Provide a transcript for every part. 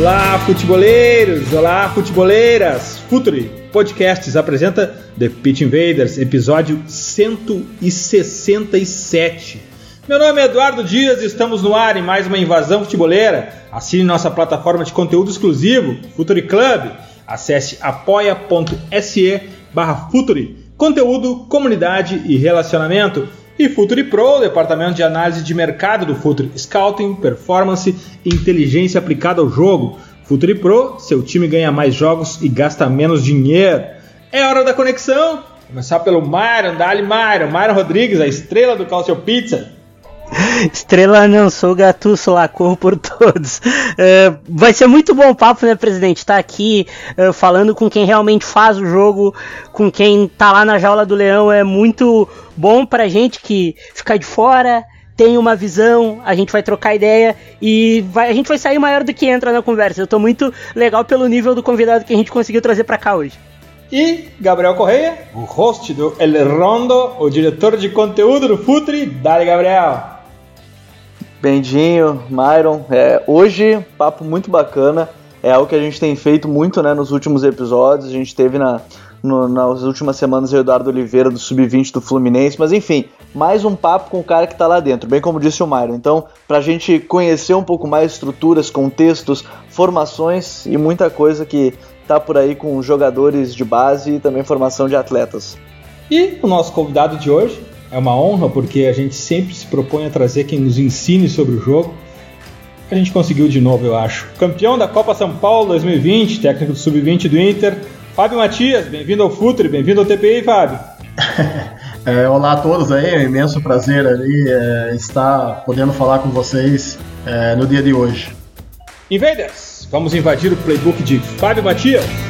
Olá, futeboleiros! Olá, futeboleiras! Futuri Podcasts apresenta The Pitch Invaders, episódio 167. Meu nome é Eduardo Dias e estamos no ar em mais uma invasão futeboleira. Assine nossa plataforma de conteúdo exclusivo, Futuri Club. Acesse apoia.se barra Futuri. Conteúdo, comunidade e relacionamento e Futuri Pro, departamento de análise de mercado do Futuri, Scouting, Performance e inteligência aplicada ao jogo. Futuri Pro, seu time ganha mais jogos e gasta menos dinheiro. É hora da conexão. Começar pelo Myron, Dali Myron, Myron Rodrigues, a estrela do Calcio Pizza. Estrela não, sou gatuço lá, corro por todos. Uh, vai ser muito bom papo, né, presidente? Tá aqui uh, falando com quem realmente faz o jogo, com quem tá lá na jaula do leão. É muito bom pra gente que fica de fora, tem uma visão, a gente vai trocar ideia e vai, a gente vai sair maior do que entra na conversa. Eu tô muito legal pelo nível do convidado que a gente conseguiu trazer para cá hoje. E Gabriel Correia, o host do El Rondo, o diretor de conteúdo do Futre. Dale, Gabriel! Bendinho, Myron. É, hoje, papo muito bacana. É algo que a gente tem feito muito né, nos últimos episódios. A gente teve na, no, nas últimas semanas o Eduardo Oliveira do Sub-20 do Fluminense. Mas enfim, mais um papo com o cara que está lá dentro, bem como disse o Myron. Então, para a gente conhecer um pouco mais estruturas, contextos, formações e muita coisa que tá por aí com jogadores de base e também formação de atletas. E o nosso convidado de hoje é uma honra porque a gente sempre se propõe a trazer quem nos ensine sobre o jogo. A gente conseguiu de novo, eu acho. Campeão da Copa São Paulo 2020, técnico do Sub-20 do Inter, Fábio Matias. Bem-vindo ao Futre, bem-vindo ao TPI, Fábio. É, olá a todos aí, é um imenso prazer ali é, estar podendo falar com vocês é, no dia de hoje. Invaders, vamos invadir o playbook de Fábio Matias.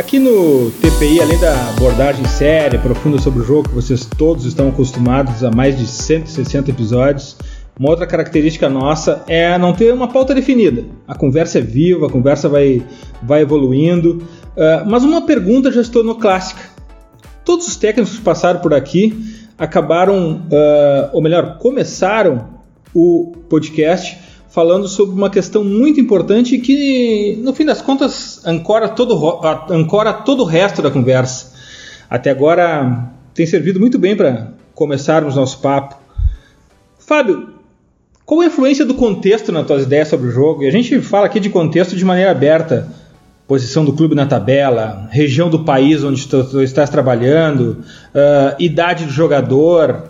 Aqui no TPI, além da abordagem séria, profunda sobre o jogo, que vocês todos estão acostumados a mais de 160 episódios, uma outra característica nossa é não ter uma pauta definida. A conversa é viva, a conversa vai, vai evoluindo. Uh, mas uma pergunta já se tornou clássica. Todos os técnicos que passaram por aqui acabaram, uh, ou melhor, começaram o podcast falando sobre uma questão muito importante que, no fim das contas, ancora todo, ancora todo o resto da conversa. Até agora tem servido muito bem para começarmos nosso papo. Fábio, qual a influência do contexto nas tuas ideias sobre o jogo? E a gente fala aqui de contexto de maneira aberta. Posição do clube na tabela, região do país onde tu, tu estás trabalhando, uh, idade do jogador,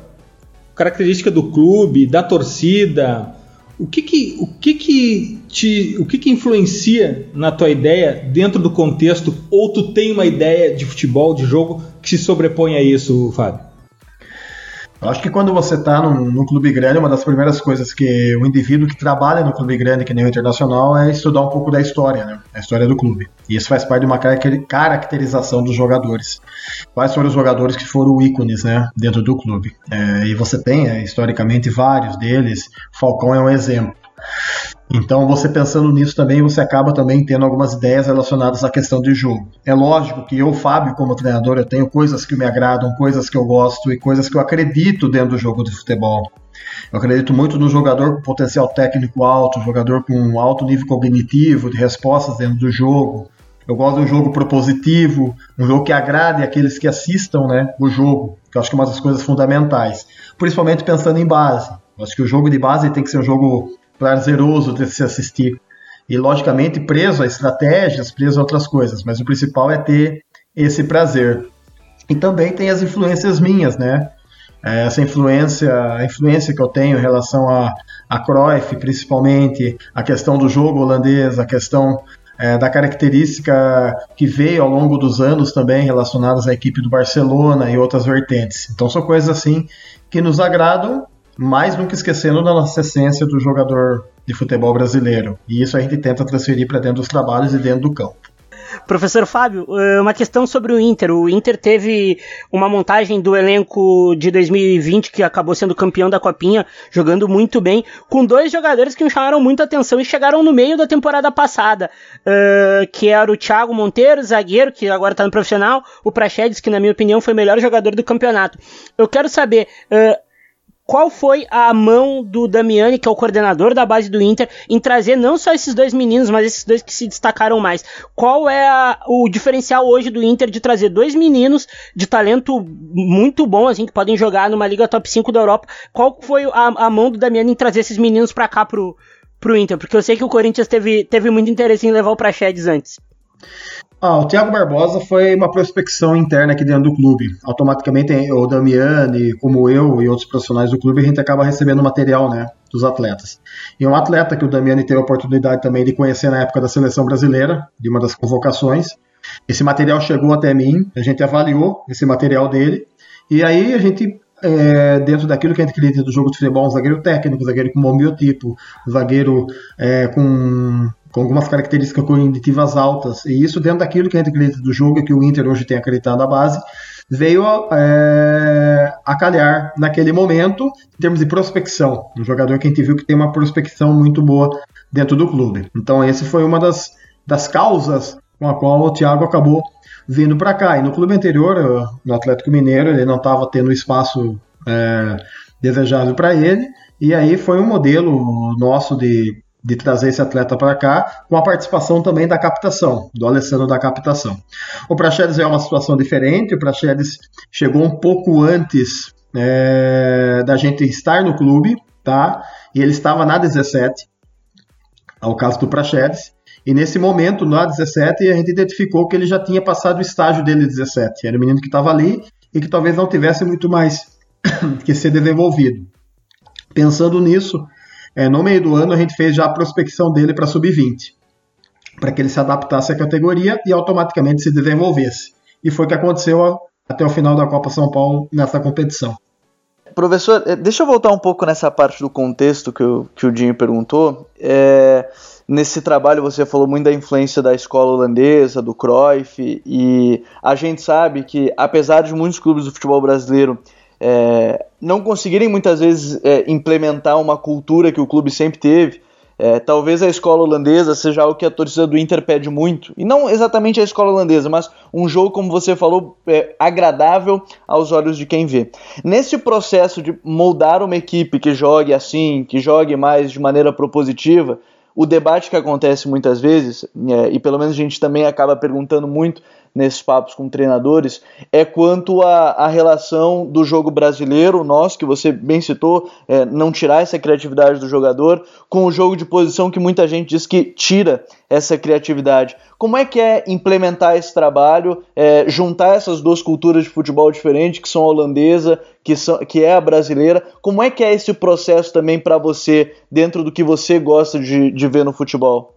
característica do clube, da torcida, o que que, o que, que, te, o que, que influencia na tua ideia dentro do contexto? Ou tu tem uma ideia de futebol, de jogo, que se sobrepõe a isso, Fábio? Eu acho que quando você está num, num, clube grande, uma das primeiras coisas que o indivíduo que trabalha no clube grande, que nem o Internacional, é estudar um pouco da história, né? A história do clube. E isso faz parte de uma caracterização dos jogadores. Quais foram os jogadores que foram ícones, né? Dentro do clube. É, e você tem, é, historicamente, vários deles. Falcão é um exemplo. Então, você pensando nisso também, você acaba também tendo algumas ideias relacionadas à questão de jogo. É lógico que eu, Fábio, como treinador, eu tenho coisas que me agradam, coisas que eu gosto e coisas que eu acredito dentro do jogo de futebol. Eu acredito muito no jogador com potencial técnico alto, jogador com alto nível cognitivo, de respostas dentro do jogo, Eu gosto de um jogo propositivo, um jogo que agrade aqueles que assistam né, o jogo, que eu acho que é uma das coisas fundamentais. Principalmente pensando em base. Eu acho que o jogo de base tem que ser um jogo prazeroso de se assistir. E, logicamente, preso a estratégias, preso a outras coisas. Mas o principal é ter esse prazer. E também tem as influências minhas, né? É, essa influência, a influência que eu tenho em relação a, a Cruyff, principalmente, a questão do jogo holandês, a questão é, da característica que veio ao longo dos anos também relacionadas à equipe do Barcelona e outras vertentes. Então são coisas assim que nos agradam, mas nunca esquecendo da nossa essência do jogador de futebol brasileiro. E isso a gente tenta transferir para dentro dos trabalhos e dentro do campo. Professor Fábio, eh, uma questão sobre o Inter. O Inter teve uma montagem do elenco de 2020 que acabou sendo campeão da Copinha, jogando muito bem, com dois jogadores que me chamaram muita atenção e chegaram no meio da temporada passada, uh, que era o Thiago Monteiro, zagueiro, que agora está no profissional, o Praxedes, que na minha opinião foi o melhor jogador do campeonato. Eu quero saber, uh, qual foi a mão do Damiani, que é o coordenador da base do Inter, em trazer não só esses dois meninos, mas esses dois que se destacaram mais. Qual é a, o diferencial hoje do Inter de trazer dois meninos de talento muito bom, assim, que podem jogar numa liga top 5 da Europa? Qual foi a, a mão do Damiani em trazer esses meninos para cá pro, pro Inter? Porque eu sei que o Corinthians teve, teve muito interesse em levar o Praxedes antes. Ah, o Thiago Barbosa foi uma prospecção interna aqui dentro do clube. Automaticamente, o Damiani, como eu e outros profissionais do clube, a gente acaba recebendo material né, dos atletas. E um atleta que o Damiani teve a oportunidade também de conhecer na época da seleção brasileira, de uma das convocações. Esse material chegou até mim, a gente avaliou esse material dele, e aí a gente é, dentro daquilo que a gente acredita do jogo de futebol, um zagueiro técnico, um zagueiro com bom biotipo, um zagueiro é, com com algumas características cognitivas altas. E isso dentro daquilo que a gente acredita do jogo, que o Inter hoje tem acreditado na base, veio é, a calhar naquele momento, em termos de prospecção. Um jogador que a gente viu que tem uma prospecção muito boa dentro do clube. Então, esse foi uma das, das causas com a qual o Thiago acabou vindo para cá. E no clube anterior, no Atlético Mineiro, ele não estava tendo espaço é, desejado para ele. E aí foi um modelo nosso de de trazer esse atleta para cá, com a participação também da captação, do Alessandro da captação. O Praxedes é uma situação diferente, o Praxedes chegou um pouco antes é, da gente estar no clube, tá? E ele estava na 17, ao caso do Praxedes, e nesse momento, na 17, a gente identificou que ele já tinha passado o estágio dele 17. Era o menino que estava ali e que talvez não tivesse muito mais que ser desenvolvido. Pensando nisso, é, no meio do ano, a gente fez já a prospecção dele para sub-20, para que ele se adaptasse à categoria e automaticamente se desenvolvesse. E foi o que aconteceu até o final da Copa São Paulo nessa competição. Professor, é, deixa eu voltar um pouco nessa parte do contexto que o, que o Dinho perguntou. É, nesse trabalho você falou muito da influência da escola holandesa, do Cruyff, e a gente sabe que, apesar de muitos clubes do futebol brasileiro é, não conseguirem muitas vezes é, implementar uma cultura que o clube sempre teve. É, talvez a escola holandesa seja algo que a torcida do Inter pede muito. E não exatamente a escola holandesa, mas um jogo, como você falou, é, agradável aos olhos de quem vê. Nesse processo de moldar uma equipe que jogue assim, que jogue mais de maneira propositiva, o debate que acontece muitas vezes, é, e pelo menos a gente também acaba perguntando muito nesses papos com treinadores é quanto à relação do jogo brasileiro, nosso, que você bem citou, é, não tirar essa criatividade do jogador, com o jogo de posição que muita gente diz que tira essa criatividade. Como é que é implementar esse trabalho, é, juntar essas duas culturas de futebol diferentes, que são a holandesa, que, são, que é a brasileira? Como é que é esse processo também para você, dentro do que você gosta de, de ver no futebol?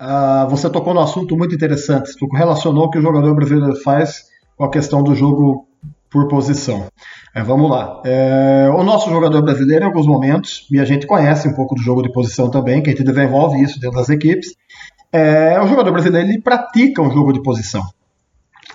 Uh, você tocou no assunto muito interessante. Tu relacionou o que o jogador brasileiro faz com a questão do jogo por posição. É, vamos lá. É, o nosso jogador brasileiro, em alguns momentos, e a gente conhece um pouco do jogo de posição também, que a gente desenvolve isso dentro das equipes, é, o jogador brasileiro ele pratica um jogo de posição.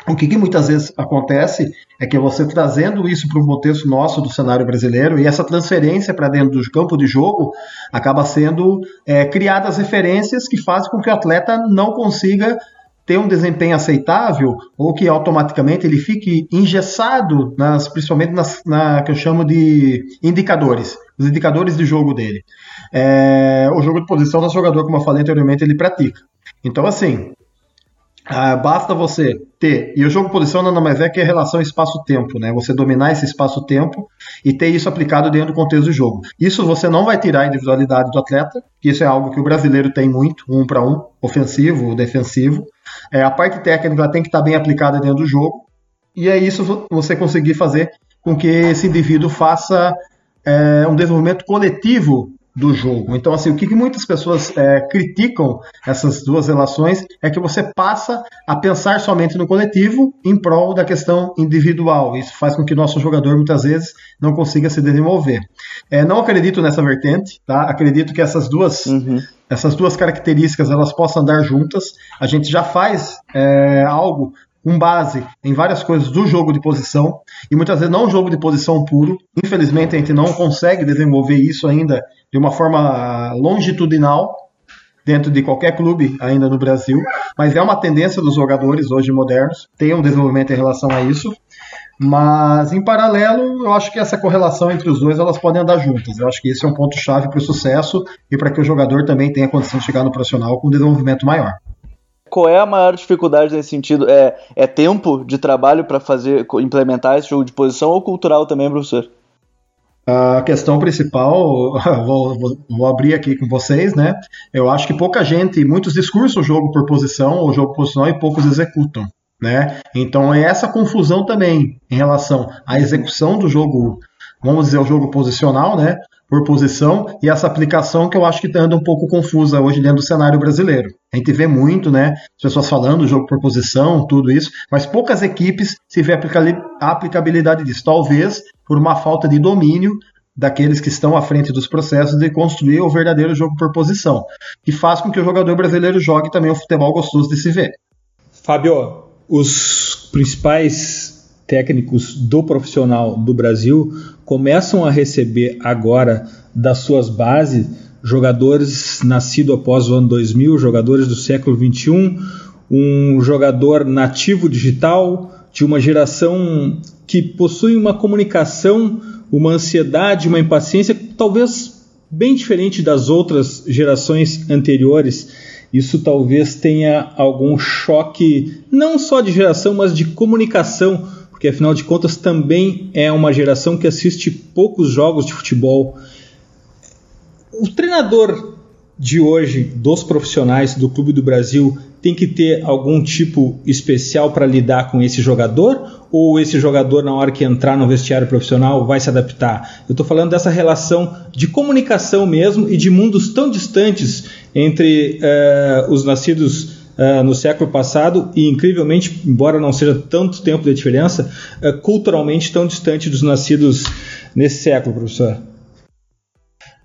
O que, que, muitas vezes acontece é que você trazendo isso para o contexto nosso do cenário brasileiro e essa transferência para dentro do campo de jogo acaba sendo é, criadas referências que fazem com que o atleta não consiga ter um desempenho aceitável ou que automaticamente ele fique engessado, nas, principalmente nas na, que eu chamo de indicadores, os indicadores de jogo dele. É, o jogo de posição do jogador, como eu falei anteriormente, ele pratica. Então, assim, ah, basta você ter, e o jogo posição nada mais é que a relação espaço-tempo, né? Você dominar esse espaço-tempo e ter isso aplicado dentro do contexto do jogo. Isso você não vai tirar a individualidade do atleta, que isso é algo que o brasileiro tem muito, um para um, ofensivo, defensivo. É, a parte técnica tem que estar bem aplicada dentro do jogo, e é isso você conseguir fazer com que esse indivíduo faça é, um desenvolvimento coletivo do jogo. Então, assim, o que, que muitas pessoas é, criticam essas duas relações é que você passa a pensar somente no coletivo em prol da questão individual. Isso faz com que nosso jogador muitas vezes não consiga se desenvolver. É, não acredito nessa vertente, tá? Acredito que essas duas uhum. essas duas características elas possam andar juntas. A gente já faz é, algo com base em várias coisas do jogo de posição, e muitas vezes não um jogo de posição puro. Infelizmente, a gente não consegue desenvolver isso ainda de uma forma longitudinal dentro de qualquer clube ainda no Brasil, mas é uma tendência dos jogadores hoje modernos ter um desenvolvimento em relação a isso. Mas em paralelo, eu acho que essa correlação entre os dois elas podem andar juntas. Eu acho que esse é um ponto chave para o sucesso e para que o jogador também tenha condição de chegar no profissional com um desenvolvimento maior qual é a maior dificuldade nesse sentido? É, é tempo de trabalho para fazer implementar esse jogo de posição ou cultural também, professor? A questão principal, vou, vou, abrir aqui com vocês, né? Eu acho que pouca gente, muitos discursos o jogo por posição ou jogo posicional e poucos executam, né? Então é essa confusão também em relação à execução do jogo, vamos dizer, o jogo posicional, né? Por posição e essa aplicação que eu acho que está andando um pouco confusa hoje dentro do cenário brasileiro. A gente vê muito, né, as pessoas falando jogo por posição, tudo isso, mas poucas equipes se vê a aplicabilidade disso. Talvez por uma falta de domínio daqueles que estão à frente dos processos de construir o verdadeiro jogo por posição, que faz com que o jogador brasileiro jogue também um futebol gostoso de se ver. Fábio, os principais técnicos do profissional do Brasil começam a receber agora das suas bases jogadores nascidos após o ano 2000, jogadores do século 21, um jogador nativo digital de uma geração que possui uma comunicação, uma ansiedade, uma impaciência talvez bem diferente das outras gerações anteriores. Isso talvez tenha algum choque, não só de geração, mas de comunicação porque afinal de contas também é uma geração que assiste poucos jogos de futebol. O treinador de hoje, dos profissionais do Clube do Brasil, tem que ter algum tipo especial para lidar com esse jogador? Ou esse jogador, na hora que entrar no vestiário profissional, vai se adaptar? Eu estou falando dessa relação de comunicação mesmo e de mundos tão distantes entre uh, os nascidos uh, no século passado e, incrivelmente, embora não seja tanto tempo de diferença, uh, culturalmente tão distante dos nascidos nesse século, professor?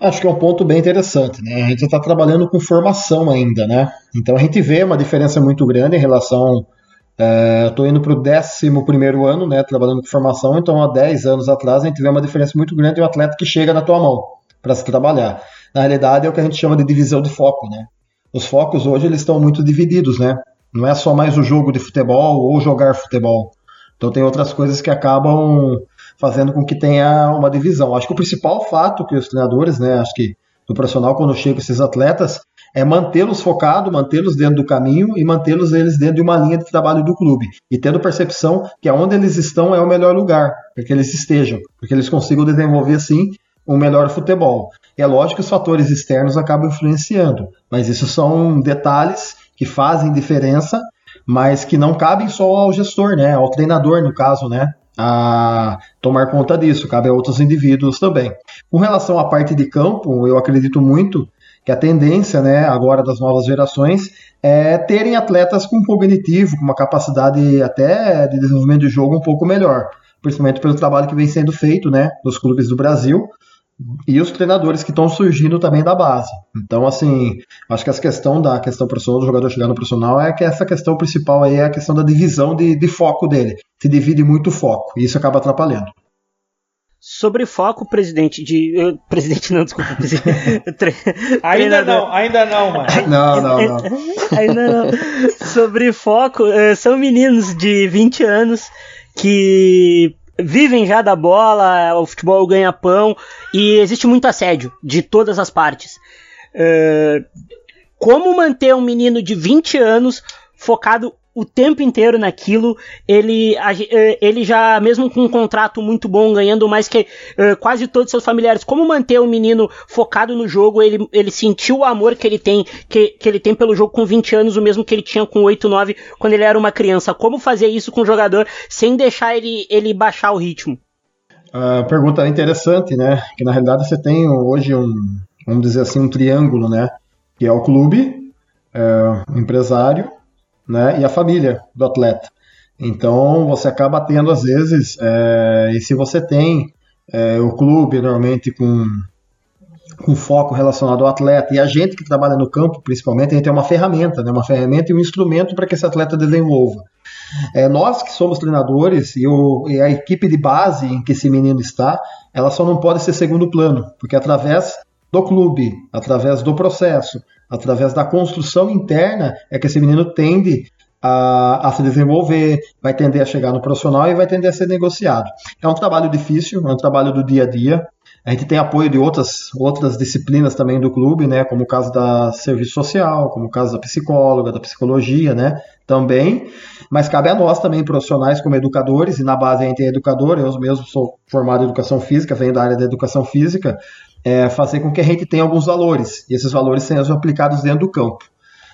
Acho que é um ponto bem interessante, né? A gente está trabalhando com formação ainda, né? Então a gente vê uma diferença muito grande em relação. É, eu estou indo para o 11 ano, né? Trabalhando com formação, então há 10 anos atrás a gente vê uma diferença muito grande de um atleta que chega na tua mão para se trabalhar. Na realidade é o que a gente chama de divisão de foco, né? Os focos hoje eles estão muito divididos, né? Não é só mais o jogo de futebol ou jogar futebol. Então tem outras coisas que acabam fazendo com que tenha uma divisão. Acho que o principal fato que os treinadores, né, acho que do profissional quando chega esses atletas é mantê-los focados, mantê-los dentro do caminho e mantê-los eles dentro de uma linha de trabalho do clube e tendo percepção que aonde eles estão é o melhor lugar para que eles estejam, para que eles consigam desenvolver assim um melhor futebol. É lógico que os fatores externos acabam influenciando, mas isso são detalhes que fazem diferença, mas que não cabem só ao gestor, né, ao treinador no caso, né, a tomar conta disso, cabe a outros indivíduos também. Com relação à parte de campo, eu acredito muito que a tendência, né, agora das novas gerações é terem atletas com cognitivo, com uma capacidade até de desenvolvimento de jogo um pouco melhor, principalmente pelo trabalho que vem sendo feito, né, nos clubes do Brasil, e os treinadores que estão surgindo também da base. Então, assim, acho que essa questão da questão profissional do jogador chegar no profissional é que essa questão principal aí é a questão da divisão de, de foco dele. Se divide muito o foco e isso acaba atrapalhando. Sobre foco, presidente de. Uh, presidente não, desculpa. ainda não, ainda não, mano. Não, não, não. ainda não. Sobre foco, uh, são meninos de 20 anos que vivem já da bola, o futebol ganha pão e existe muito assédio de todas as partes. Uh, como manter um menino de 20 anos focado o tempo inteiro naquilo, ele, eh, ele já, mesmo com um contrato muito bom, ganhando mais que uh, quase todos seus familiares, como manter o menino focado no jogo, ele, ele sentiu o amor que ele tem, que, que ele tem pelo jogo com 20 anos, o mesmo que ele tinha com 8, 9, quando ele era uma criança. Como fazer isso com o jogador sem deixar ele, ele baixar o ritmo? A pergunta interessante, né? Que na realidade você tem hoje um, vamos dizer assim, um triângulo, né? Que é o clube, é, o empresário, né? E a família do atleta. Então você acaba tendo às vezes, é, e se você tem é, o clube normalmente com com foco relacionado ao atleta e a gente que trabalha no campo, principalmente, a gente tem uma ferramenta, né? Uma ferramenta e um instrumento para que esse atleta desenvolva. É, nós que somos treinadores e, o, e, a equipe de base em que esse menino está, ela só não pode ser segundo plano, porque através do clube, através do processo, através da construção interna, é que esse menino tende a, a, se desenvolver, vai tender a chegar no profissional e vai tender a ser negociado. É um trabalho difícil, é um trabalho do dia a dia. A gente tem apoio de outras, outras disciplinas também do clube, né, como o caso da serviço social, como o caso da psicóloga, da psicologia, né, também. Mas cabe a nós também, profissionais como educadores, e na base a gente é educador, eu mesmo sou formado em educação física, venho da área da educação física, é, fazer com que a gente tenha alguns valores, e esses valores sejam aplicados dentro do campo.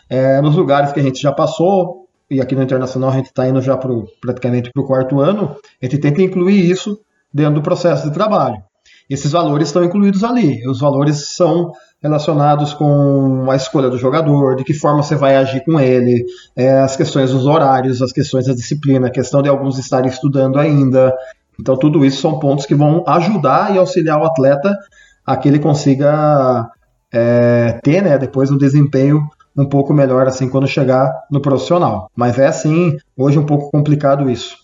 É, nos lugares que a gente já passou, e aqui no Internacional a gente está indo já pro, praticamente para o quarto ano, a gente tenta incluir isso dentro do processo de trabalho. Esses valores estão incluídos ali. Os valores são relacionados com a escolha do jogador, de que forma você vai agir com ele, é, as questões dos horários, as questões da disciplina, a questão de alguns estarem estudando ainda. Então, tudo isso são pontos que vão ajudar e auxiliar o atleta a que ele consiga é, ter, né, depois um desempenho um pouco melhor assim quando chegar no profissional. Mas é assim, hoje um pouco complicado isso.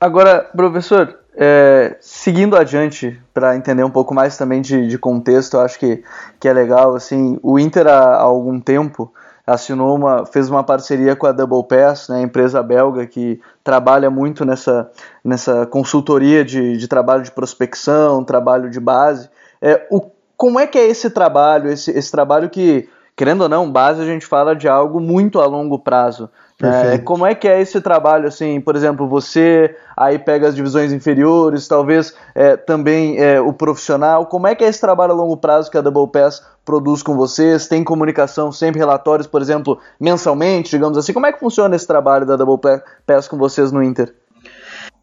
Agora, professor, é, seguindo adiante para entender um pouco mais também de, de contexto, acho que, que é legal. Assim, o Inter há, há algum tempo assinou uma, fez uma parceria com a Double Pass, né, empresa belga que trabalha muito nessa, nessa consultoria de, de trabalho de prospecção, trabalho de base. É, o, como é que é esse trabalho, esse, esse trabalho que, querendo ou não, base a gente fala de algo muito a longo prazo. É, como é que é esse trabalho, assim, por exemplo, você aí pega as divisões inferiores, talvez é, também é, o profissional, como é que é esse trabalho a longo prazo que a Double Pass produz com vocês? Tem comunicação, sempre relatórios, por exemplo, mensalmente, digamos assim, como é que funciona esse trabalho da Double Pass com vocês no Inter?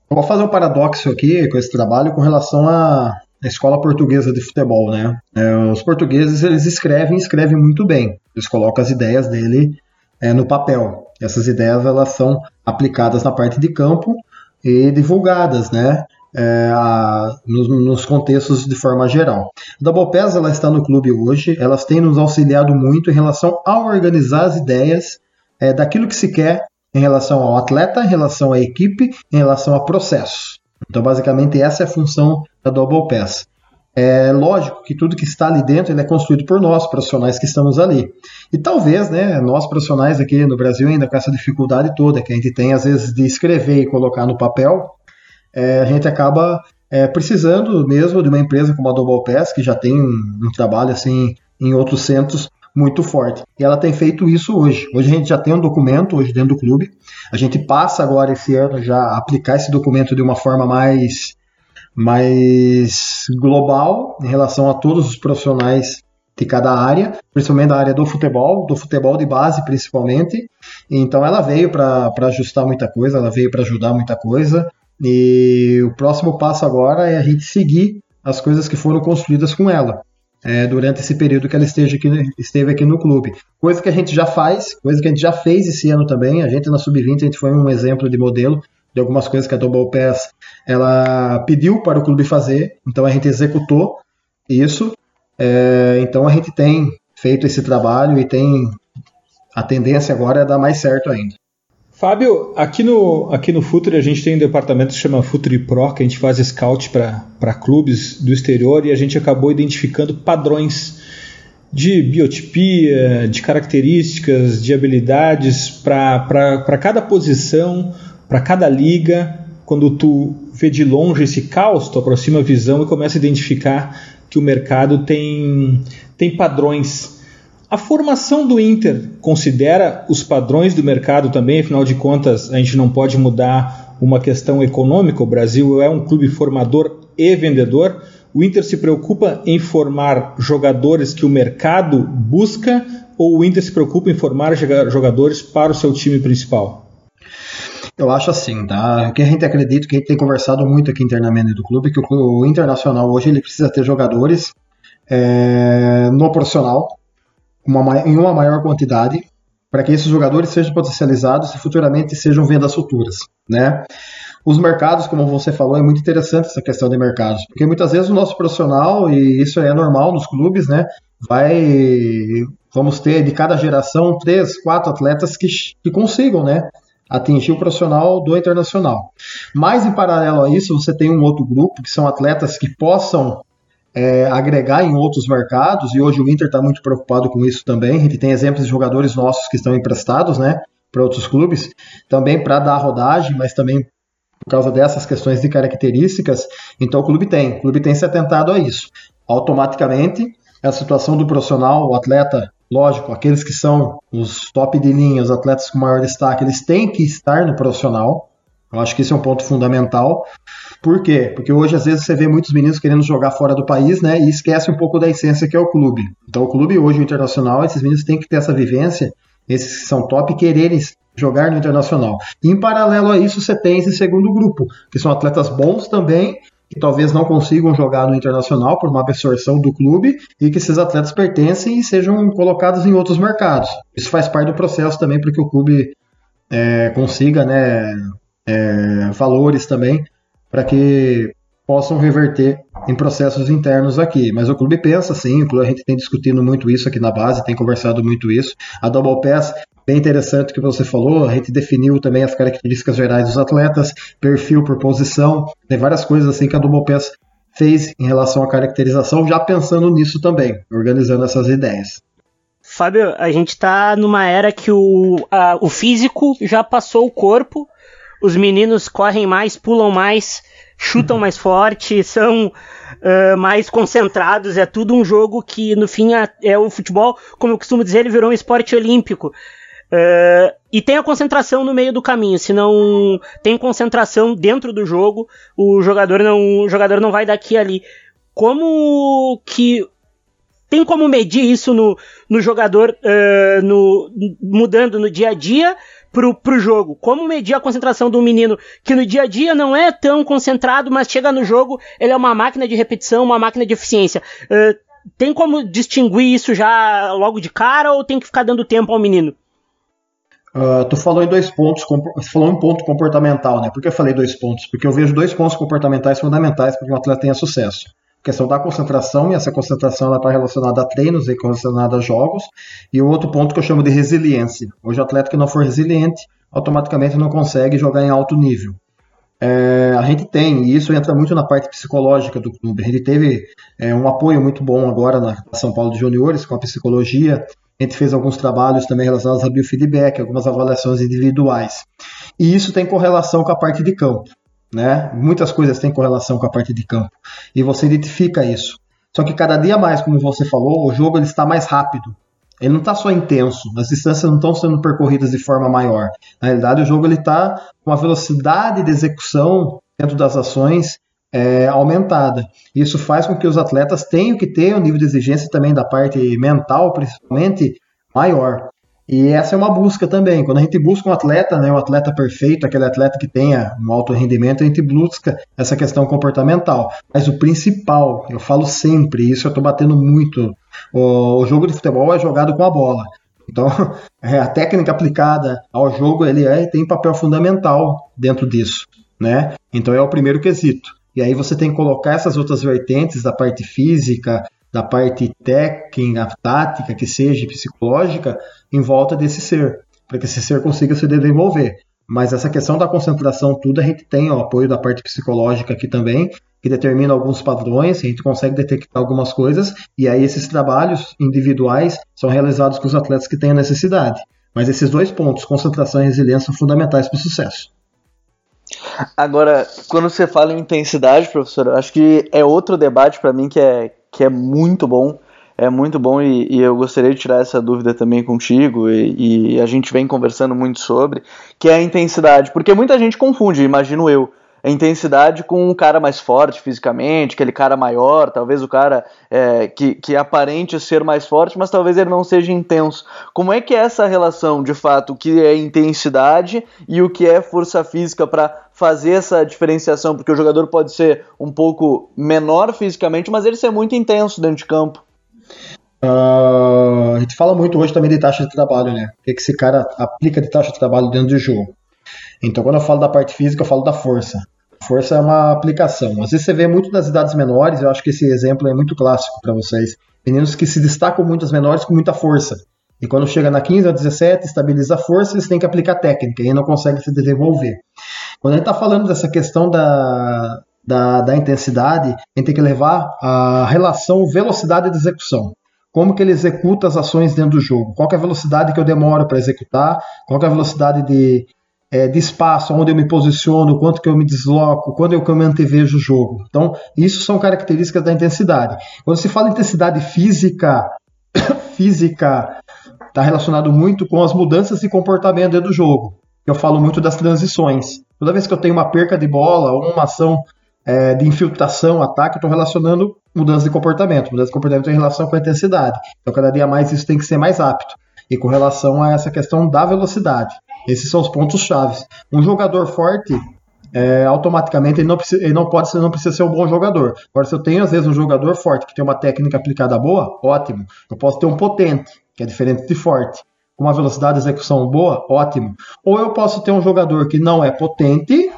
Vou fazer um paradoxo aqui com esse trabalho com relação à escola portuguesa de futebol, né? É, os portugueses, eles escrevem, escrevem muito bem, eles colocam as ideias dele é, no papel, essas ideias elas são aplicadas na parte de campo e divulgadas, né? É, a, nos, nos, contextos de forma geral. A Double Pass ela está no clube hoje, elas têm nos auxiliado muito em relação a organizar as ideias é, daquilo que se quer em relação ao atleta, em relação à equipe, em relação a processos. Então, basicamente, essa é a função da Double Pass. É lógico que tudo que está ali dentro é construído por nós, profissionais que estamos ali. E talvez, né, nós profissionais aqui no Brasil, ainda com essa dificuldade toda que a gente tem, às vezes, de escrever e colocar no papel, é, a gente acaba é, precisando mesmo de uma empresa como a Double Pass, que já tem um, um trabalho assim em outros centros muito forte. E ela tem feito isso hoje. Hoje a gente já tem um documento hoje dentro do clube. A gente passa agora esse ano já a aplicar esse documento de uma forma mais mais global em relação a todos os profissionais de cada área, principalmente da área do futebol, do futebol de base principalmente. Então ela veio para ajustar muita coisa, ela veio para ajudar muita coisa. E o próximo passo agora é a gente seguir as coisas que foram construídas com ela. É, durante esse período que ela esteja aqui, esteve aqui no clube. Coisa que a gente já faz, coisa que a gente já fez esse ano também. A gente na Sub-20 a gente foi um exemplo de modelo de algumas coisas que a Double Pass ela pediu para o clube fazer, então a gente executou isso. É, então a gente tem feito esse trabalho e tem a tendência agora é dar mais certo ainda. Fábio, aqui no, aqui no Futuri a gente tem um departamento que se chama Futuri Pro, que a gente faz scout para clubes do exterior e a gente acabou identificando padrões de biotipia, de características, de habilidades para cada posição para cada liga, quando tu vê de longe esse caos, tu aproxima a visão e começa a identificar que o mercado tem, tem padrões. A formação do Inter considera os padrões do mercado também, afinal de contas, a gente não pode mudar uma questão econômica. O Brasil é um clube formador e vendedor. O Inter se preocupa em formar jogadores que o mercado busca ou o Inter se preocupa em formar jogadores para o seu time principal? Eu acho assim, tá? O que a gente acredita, que a gente tem conversado muito aqui internamente do clube, que o Internacional hoje ele precisa ter jogadores é, no profissional, uma, em uma maior quantidade, para que esses jogadores sejam potencializados e futuramente sejam vendas futuras, né? Os mercados, como você falou, é muito interessante essa questão de mercados, porque muitas vezes o nosso profissional, e isso é normal nos clubes, né? Vai, vamos ter de cada geração três, quatro atletas que, que consigam, né? Atingir o profissional do internacional. Mas em paralelo a isso, você tem um outro grupo que são atletas que possam é, agregar em outros mercados, e hoje o Inter está muito preocupado com isso também. A gente tem exemplos de jogadores nossos que estão emprestados né, para outros clubes, também para dar rodagem, mas também por causa dessas questões de características. Então o clube tem, o clube tem se atentado a isso. Automaticamente, a situação do profissional, o atleta, lógico, aqueles que são os top de linha, os atletas com maior destaque, eles têm que estar no profissional. Eu acho que esse é um ponto fundamental. Por quê? Porque hoje, às vezes, você vê muitos meninos querendo jogar fora do país, né? E esquece um pouco da essência que é o clube. Então, o clube hoje, o internacional, esses meninos têm que ter essa vivência, esses que são top, quererem jogar no internacional. Em paralelo a isso, você tem esse segundo grupo, que são atletas bons também, que talvez não consigam jogar no internacional por uma absorção do clube e que esses atletas pertencem e sejam colocados em outros mercados. Isso faz parte do processo também para que o clube é, consiga né, é, valores também para que possam reverter em processos internos aqui. Mas o clube pensa sim, a gente tem discutido muito isso aqui na base, tem conversado muito isso. A Double Pass, bem interessante o que você falou, a gente definiu também as características gerais dos atletas, perfil por posição, tem várias coisas assim que a Pass fez em relação à caracterização, já pensando nisso também, organizando essas ideias. Fábio, a gente está numa era que o, a, o físico já passou o corpo, os meninos correm mais, pulam mais, chutam mais forte, são uh, mais concentrados. É tudo um jogo que, no fim, é, é, o futebol, como eu costumo dizer, ele virou um esporte olímpico. Uh, e tem a concentração no meio do caminho. Se não tem concentração dentro do jogo, o jogador não, o jogador não vai daqui ali. Como que tem como medir isso no, no jogador uh, no, mudando no dia a dia pro, pro jogo. Como medir a concentração um menino que no dia a dia não é tão concentrado, mas chega no jogo, ele é uma máquina de repetição, uma máquina de eficiência. Uh, tem como distinguir isso já logo de cara ou tem que ficar dando tempo ao menino? Uh, tu falou em dois pontos, falou um ponto comportamental, né? Por que eu falei dois pontos? Porque eu vejo dois pontos comportamentais fundamentais para que um atleta tenha sucesso questão da concentração, e essa concentração está relacionada a treinos e relacionada a jogos, e o outro ponto que eu chamo de resiliência. Hoje o atleta que não for resiliente, automaticamente não consegue jogar em alto nível. É, a gente tem, e isso entra muito na parte psicológica do clube. A gente teve é, um apoio muito bom agora na São Paulo de Juniores com a psicologia. A gente fez alguns trabalhos também relacionados a biofeedback, algumas avaliações individuais. E isso tem correlação com a parte de campo né? Muitas coisas têm correlação com a parte de campo e você identifica isso. Só que cada dia mais, como você falou, o jogo ele está mais rápido. Ele não está só intenso, as distâncias não estão sendo percorridas de forma maior. Na realidade, o jogo ele está com uma velocidade de execução dentro das ações é, aumentada. Isso faz com que os atletas tenham que ter um nível de exigência também da parte mental, principalmente, maior. E essa é uma busca também. Quando a gente busca um atleta, né, um atleta perfeito, aquele atleta que tenha um alto rendimento, a gente busca essa questão comportamental. Mas o principal, eu falo sempre, isso eu estou batendo muito, o, o, jogo de futebol é jogado com a bola. Então, é, a técnica aplicada ao jogo ele é, tem papel fundamental dentro disso. Né? Então é o primeiro quesito. E aí você tem que colocar essas outras vertentes da parte física, da parte técnica, tática, que seja psicológica, em volta desse ser, para que esse ser consiga se desenvolver. Mas essa questão da concentração, tudo, a gente tem o apoio da parte psicológica aqui também, que determina alguns padrões, a gente consegue detectar algumas coisas, e aí esses trabalhos individuais são realizados com os atletas que têm a necessidade. Mas esses dois pontos, concentração e resiliência, são fundamentais para o sucesso. Agora, quando você fala em intensidade, professor, acho que é outro debate para mim que é, que é muito bom. é muito bom e, e, eu gostaria de tirar essa dúvida também contigo e, e, a gente vem conversando muito sobre, que é a intensidade, porque muita gente confunde, imagino eu, a intensidade com um cara mais forte fisicamente, aquele cara maior, talvez o cara é, que, que aparente ser mais forte, mas talvez ele não seja intenso. Como é que é essa relação, de fato, o que é intensidade e o que é força física para fazer essa diferenciação? Porque o jogador pode ser um pouco menor fisicamente, mas ele ser muito intenso dentro de campo. Uh, a gente fala muito hoje também de taxa de trabalho, né? O que, esse cara aplica de taxa de trabalho dentro do jogo. Então, quando eu falo da parte física, eu falo da força. Força é uma aplicação. Às vezes você vê muito nas idades menores, eu acho que esse exemplo é muito clássico para vocês. Meninos que se destacam muito as menores com muita força. E quando chega na 15 ou 17, estabiliza a força, eles têm que aplicar técnica e não conseguem se desenvolver. Quando a gente está falando dessa questão da, da, da, intensidade, a gente tem que levar a relação velocidade de execução. Como que ele executa as ações dentro do jogo? Qual é a velocidade que eu demoro para executar? Qual é a velocidade de, é, de espaço, onde eu me posiciono, quanto que eu me desloco, quando eu, eu me antevejo o jogo. Então, isso são características da intensidade. Quando se fala intensidade física, física está relacionado muito com as mudanças de comportamento dentro do jogo. Eu falo muito das transições. Toda vez que eu tenho uma perca de bola ou uma ação é, de infiltração, ataque, eu estou relacionando mudança de comportamento. Mudança de comportamento em relação com a intensidade. Então, cada dia mais isso tem que ser mais apto. E com relação a essa questão da velocidade. Esses são os pontos chaves. Um jogador forte, é, automaticamente ele não, precisa, ele não pode ser, não precisa ser um bom jogador. Agora, se eu tenho às vezes um jogador forte que tem uma técnica aplicada boa, ótimo. Eu posso ter um potente, que é diferente de forte, com uma velocidade de execução boa, ótimo. Ou eu posso ter um jogador que não é potente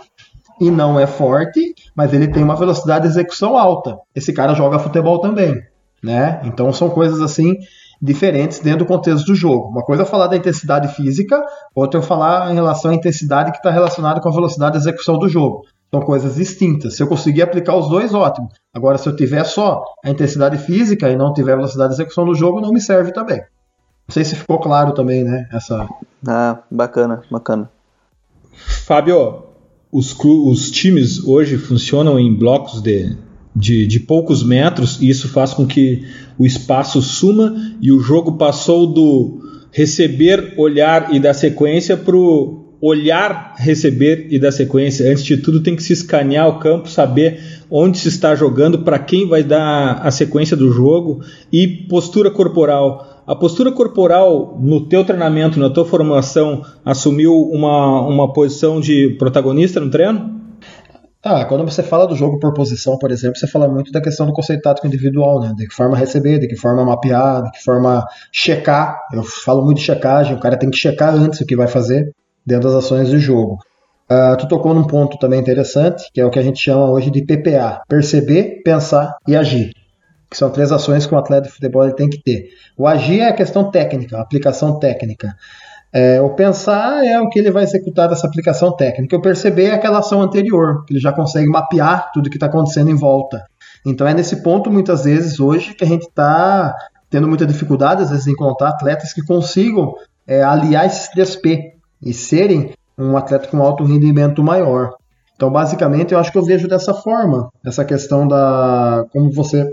e não é forte, mas ele tem uma velocidade de execução alta. Esse cara joga futebol também, né? Então são coisas assim diferentes dentro do contexto do jogo. Uma coisa é falar da intensidade física, outra é falar em relação à intensidade que está relacionada com a velocidade de execução do jogo. São coisas distintas. Se eu conseguir aplicar os dois, ótimo. Agora, se eu tiver só a intensidade física e não tiver a velocidade de execução do jogo, não me serve também. Não sei se ficou claro também, né? Essa. Ah, bacana, bacana. Fábio, os, os times hoje funcionam em blocos de de, de poucos metros, e isso faz com que o espaço suma e o jogo passou do receber, olhar e dar sequência para o olhar, receber e dar sequência. Antes de tudo, tem que se escanear o campo, saber onde se está jogando, para quem vai dar a sequência do jogo e postura corporal. A postura corporal no teu treinamento, na tua formação, assumiu uma, uma posição de protagonista no treino? Ah, quando você fala do jogo por posição, por exemplo, você fala muito da questão do conceito tático individual, né? De que forma receber, de que forma mapear, de que forma checar. Eu falo muito de checagem, o cara tem que checar antes o que vai fazer dentro das ações do jogo. Uh, tu tocou num ponto também interessante, que é o que a gente chama hoje de PPA: perceber, pensar e agir. Que são três ações que um atleta de futebol tem que ter. O agir é a questão técnica, a aplicação técnica. É, o pensar é o que ele vai executar dessa aplicação técnica. O perceber é aquela ação anterior, que ele já consegue mapear tudo que está acontecendo em volta. Então é nesse ponto, muitas vezes, hoje, que a gente está tendo muita dificuldade, às vezes, em encontrar atletas que consigam é, aliar esses 3P e serem um atleta com alto rendimento maior. Então, basicamente, eu acho que eu vejo dessa forma, essa questão da, como você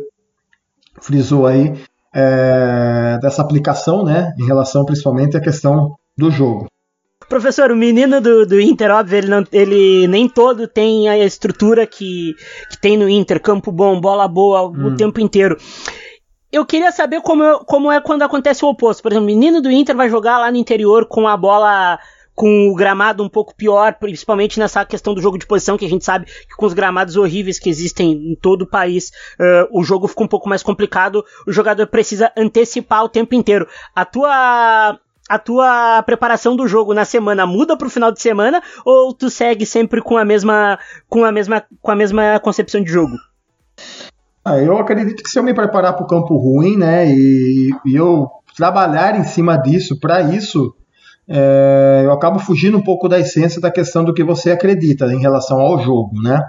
frisou aí, é, dessa aplicação, né, em relação principalmente à questão do jogo. Professor, o menino do, do Inter, óbvio, ele, não, ele nem todo tem a estrutura que, que tem no Inter, campo bom, bola boa hum. o tempo inteiro. Eu queria saber como, como é quando acontece o oposto. Por exemplo, o menino do Inter vai jogar lá no interior com a bola com o gramado um pouco pior, principalmente nessa questão do jogo de posição, que a gente sabe que com os gramados horríveis que existem em todo o país, uh, o jogo fica um pouco mais complicado, o jogador precisa antecipar o tempo inteiro. A tua a tua preparação do jogo na semana muda para o final de semana ou tu segue sempre com a mesma com a mesma com a mesma concepção de jogo? Ah, eu acredito que se eu me preparar para o campo ruim, né, e, e, eu trabalhar em cima disso, para isso, é, eu acabo fugindo um pouco da essência da questão do que você acredita em relação ao jogo, né?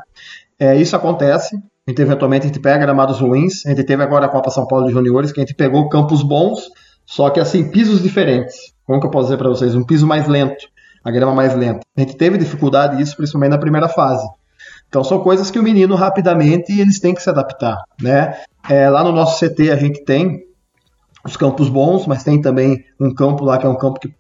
É, isso acontece. A gente, eventualmente a gente pega gramados ruins. A gente teve agora a Copa São Paulo de Juniores, que a gente pegou campos bons só que assim, pisos diferentes. Como que eu posso dizer para vocês? Um piso mais lento, a grama mais lenta. A gente teve dificuldade nisso, principalmente na primeira fase. Então são coisas que o menino rapidamente eles têm que se adaptar, né? É, lá no nosso CT a gente tem os campos bons, mas tem também um campo lá que é um campo que,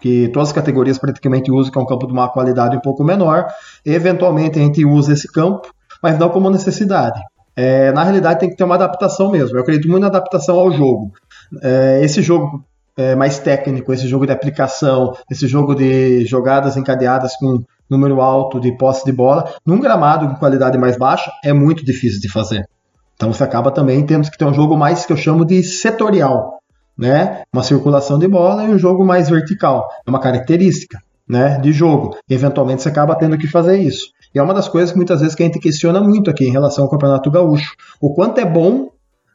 que todas as categorias praticamente usam, que é um campo de uma qualidade um pouco menor. Eventualmente a gente usa esse campo, mas não como necessidade. É, na realidade tem que ter uma adaptação mesmo. Eu acredito muito na adaptação ao jogo. É, esse jogo é, mais técnico, esse jogo de aplicação, esse jogo de jogadas encadeadas com número alto de posse de bola, num gramado com qualidade mais baixa, é muito difícil de fazer. Então você acaba também tendo que ter um jogo mais que eu chamo de setorial, né? Uma circulação de bola e um jogo mais vertical. É uma característica, né, de jogo. E, eventualmente você acaba tendo que fazer isso. E é uma das coisas que muitas vezes que a gente questiona muito aqui em relação ao Campeonato Gaúcho. O quanto é bom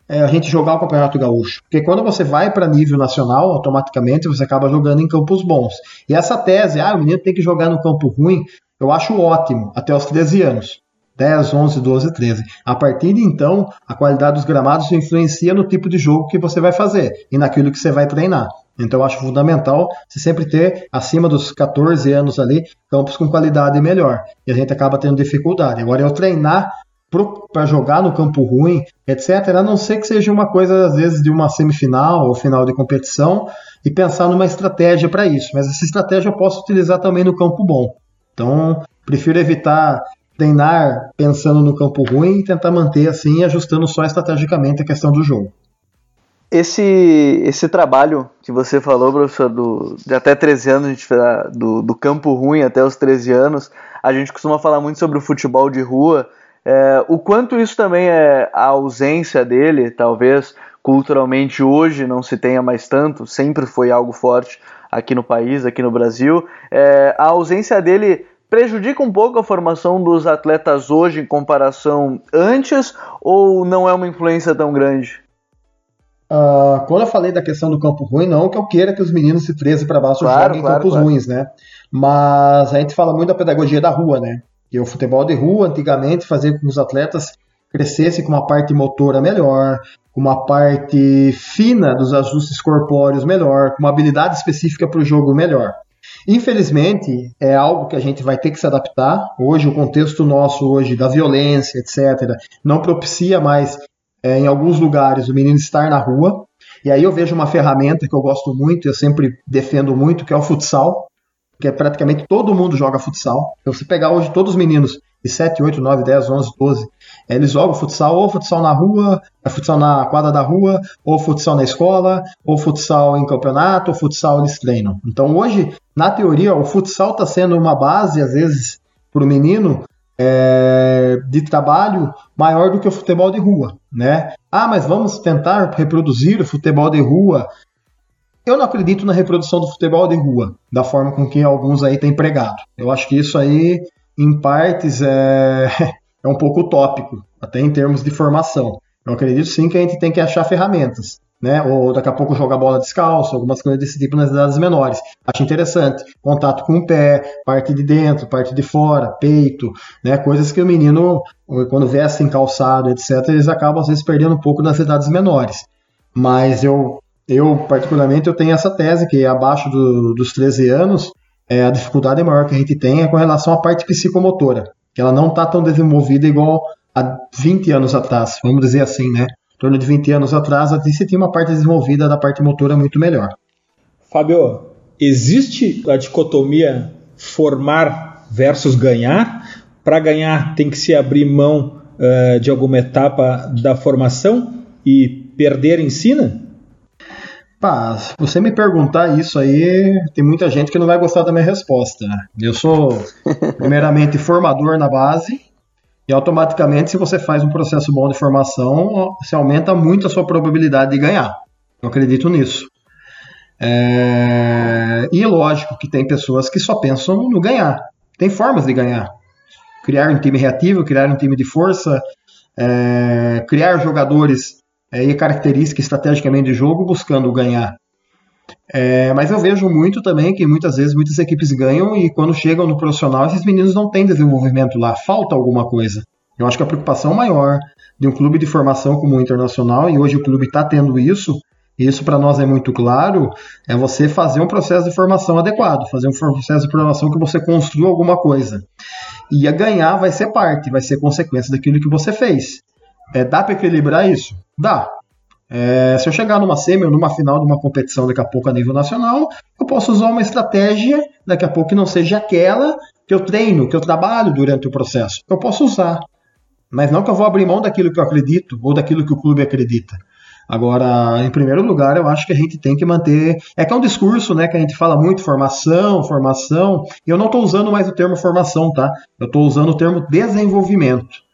é, a gente jogar o Campeonato Gaúcho. Porque quando você vai para nível nacional, automaticamente você acaba jogando em campos bons. E essa tese, ah, o menino tem que jogar no campo ruim, eu acho ótimo, até os 13 anos. 10, 11, 12, 13. A partir de então, a qualidade dos gramados influencia no tipo de jogo que você vai fazer e naquilo que você vai treinar. Então, eu acho fundamental você sempre ter, acima dos 14 anos ali, campos com qualidade melhor. E a gente acaba tendo dificuldade. Agora, eu treinar para jogar no campo ruim, etc., a não ser que seja uma coisa, às vezes, de uma semifinal ou final de competição, e pensar numa estratégia para isso. Mas essa estratégia eu posso utilizar também no campo bom. Então, prefiro evitar treinar pensando no campo ruim e tentar manter assim, ajustando só estrategicamente a questão do jogo. Esse, esse trabalho que você falou, professor, do, de até 13 anos, a gente, do, do campo ruim até os 13 anos, a gente costuma falar muito sobre o futebol de rua, é, o quanto isso também é a ausência dele, talvez culturalmente hoje não se tenha mais tanto, sempre foi algo forte aqui no país, aqui no Brasil. É, a ausência dele prejudica um pouco a formação dos atletas hoje em comparação antes ou não é uma influência tão grande? Uh, quando eu falei da questão do campo ruim, não que eu queira que os meninos se 13 para baixo claro, joguem em campos claro. ruins, né? Mas a gente fala muito da pedagogia da rua, né? E o futebol de rua, antigamente, fazia com que os atletas crescessem com uma parte motora melhor, com uma parte fina dos ajustes corpóreos melhor, com uma habilidade específica para o jogo melhor. Infelizmente, é algo que a gente vai ter que se adaptar. Hoje, o contexto nosso hoje da violência, etc., não propicia mais, é, em alguns lugares, o menino estar na rua. E aí eu vejo uma ferramenta que eu gosto muito, eu sempre defendo muito, que é o futsal que é praticamente todo mundo joga futsal. Então, se pegar hoje todos os meninos de 7, 8, 9, 10, 11, 12, eles jogam futsal, ou futsal na rua, é futsal na quadra da rua, ou futsal na escola, ou futsal em campeonato, ou futsal eles treinam. Então hoje, na teoria, o futsal está sendo uma base, às vezes, para o menino é, de trabalho maior do que o futebol de rua, né? Ah, mas vamos tentar reproduzir o futebol de rua eu não acredito na reprodução do futebol de rua, da forma com que alguns aí têm pregado. Eu acho que isso aí, em partes, é, é um pouco utópico, até em termos de formação. Eu acredito sim que a gente tem que achar ferramentas, né? Ou daqui a pouco jogar bola descalço, algumas coisas desse tipo nas idades menores. Acho interessante. Contato com o pé, parte de dentro, parte de fora, peito, né? Coisas que o menino, quando veste em calçado, etc., eles acabam às vezes perdendo um pouco nas idades menores. Mas eu eu, particularmente, eu tenho essa tese que abaixo do, dos 13 anos, é, a dificuldade maior que a gente tem é com relação à parte psicomotora, que ela não está tão desenvolvida igual há 20 anos atrás, vamos dizer assim, né? Em torno de 20 anos atrás, a gente tinha uma parte desenvolvida da parte motora muito melhor. Fábio, existe a dicotomia formar versus ganhar? Para ganhar, tem que se abrir mão uh, de alguma etapa da formação e perder ensina? Pá, se você me perguntar isso aí, tem muita gente que não vai gostar da minha resposta. Eu sou, primeiramente, formador na base, e automaticamente, se você faz um processo bom de formação, você aumenta muito a sua probabilidade de ganhar. Eu acredito nisso. É... E lógico que tem pessoas que só pensam no ganhar. Tem formas de ganhar. Criar um time reativo, criar um time de força, é... criar jogadores é, e característica estrategicamente de jogo buscando ganhar. É, mas eu vejo muito também que muitas vezes muitas equipes ganham e quando chegam no profissional esses meninos não têm desenvolvimento lá, falta alguma coisa. Eu acho que a preocupação maior de um clube de formação como o Internacional, e hoje o clube está tendo isso, e isso para nós é muito claro, é você fazer um processo de formação adequado, fazer um processo de formação que você construa alguma coisa. E a ganhar vai ser parte, vai ser consequência daquilo que você fez. É, dá para equilibrar isso? Dá. É, se eu chegar numa semi ou numa final de uma competição daqui a pouco a nível nacional, eu posso usar uma estratégia daqui a pouco que não seja aquela que eu treino, que eu trabalho durante o processo. Eu posso usar, mas não que eu vou abrir mão daquilo que eu acredito ou daquilo que o clube acredita. Agora, em primeiro lugar, eu acho que a gente tem que manter. É que é um discurso, né, que a gente fala muito formação, formação. E eu não estou usando mais o termo formação, tá? Eu estou usando o termo desenvolvimento,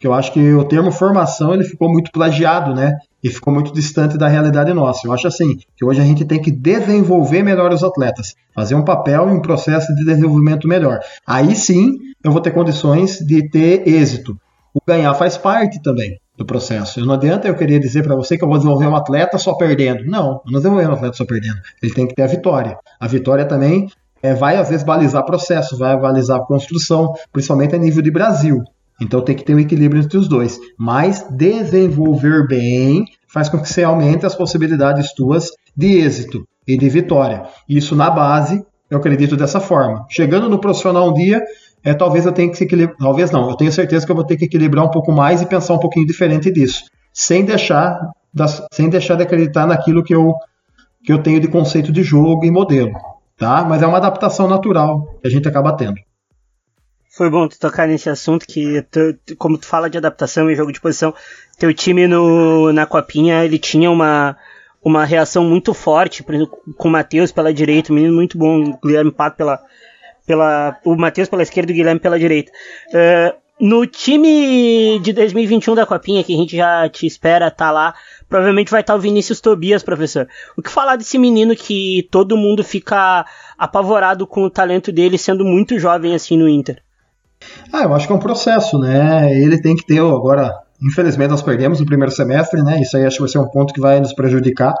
porque eu acho que o termo formação ele ficou muito plagiado, né? E ficou muito distante da realidade nossa. Eu acho assim que hoje a gente tem que desenvolver melhor os atletas, fazer um papel e um processo de desenvolvimento melhor. Aí sim eu vou ter condições de ter êxito. O ganhar faz parte também do processo. Não adianta eu querer dizer para você que eu vou desenvolver um atleta só perdendo. Não, não desenvolver um atleta só perdendo. Ele tem que ter a vitória. A vitória também é, vai às vezes balizar processo, vai balizar construção, principalmente a nível de Brasil. Então tem que ter um equilíbrio entre os dois. Mas desenvolver bem faz com que você aumente as possibilidades tuas de êxito e de vitória. Isso na base, eu acredito dessa forma. Chegando no profissional um dia, é, talvez eu tenha que se equilibrar. Talvez não, eu tenho certeza que eu vou ter que equilibrar um pouco mais e pensar um pouquinho diferente disso. Sem deixar, das, sem deixar de acreditar naquilo que eu, que eu tenho de conceito de jogo e modelo. Tá? Mas é uma adaptação natural que a gente acaba tendo. Foi bom tu tocar nesse assunto que, tu, como tu fala de adaptação e jogo de posição, teu time no, na Copinha, ele tinha uma, uma reação muito forte, por exemplo, com o Matheus pela direita, um menino muito bom, o Guilherme Pato pela, pela o Matheus pela esquerda e o Guilherme pela direita. Uh, no time de 2021 da Copinha, que a gente já te espera tá lá, provavelmente vai estar tá o Vinícius Tobias, professor. O que falar desse menino que todo mundo fica apavorado com o talento dele sendo muito jovem assim no Inter? Ah, eu acho que é um processo, né? Ele tem que ter agora, infelizmente nós perdemos no primeiro semestre, né? Isso aí acho que vai ser um ponto que vai nos prejudicar,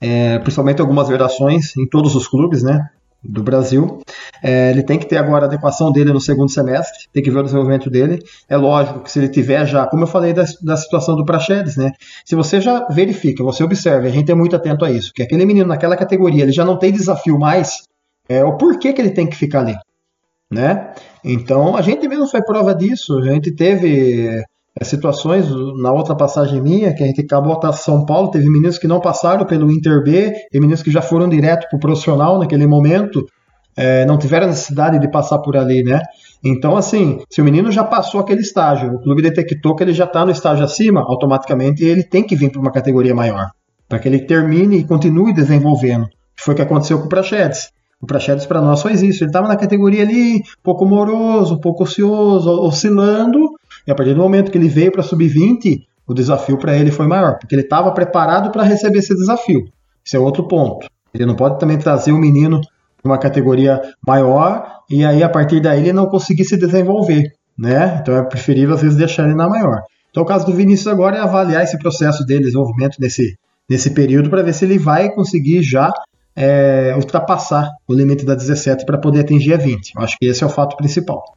é, principalmente algumas gerações em todos os clubes, né? do Brasil. É, ele tem que ter agora a adequação dele no segundo semestre, tem que ver o desenvolvimento dele. É lógico que se ele tiver já, como eu falei da, da situação do Praxedes, né? Se você já verifica, você observa, a gente é muito atento a isso, que aquele menino naquela categoria, ele já não tem desafio mais, é o porquê que ele tem que ficar ali, né? Então, a gente mesmo foi prova disso, a gente teve é, situações na outra passagem minha, que a gente acabou a São Paulo, teve meninos que não passaram pelo Inter B, e meninos que já foram direto para o profissional naquele momento, é, não tiveram necessidade de passar por ali, né? Então, assim, se o menino já passou aquele estágio, o clube detectou que ele já está no estágio acima, automaticamente ele tem que vir para uma categoria maior, para que ele termine e continue desenvolvendo. Foi o que aconteceu com o Praxedes. O Praxedes para nós foi isso. Ele estava na categoria ali, um pouco moroso, um pouco ocioso, oscilando, e a partir do momento que ele veio para sub-20, o desafio para ele foi maior, porque ele estava preparado para receber esse desafio. Esse é outro ponto. Ele não pode também trazer o menino para uma categoria maior e aí a partir daí ele não conseguir se desenvolver, né? Então é preferível às vezes deixar ele na maior. Então o caso do Vinícius agora é avaliar esse processo dele, desenvolvimento nesse, nesse período para ver se ele vai conseguir já é, ultrapassar o limite da 17 para poder atingir a 20. Eu acho que esse é o fato principal.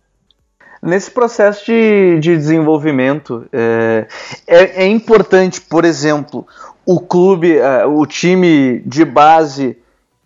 Nesse processo de, de desenvolvimento, é, é, é, importante, por exemplo, o clube, é, o time de base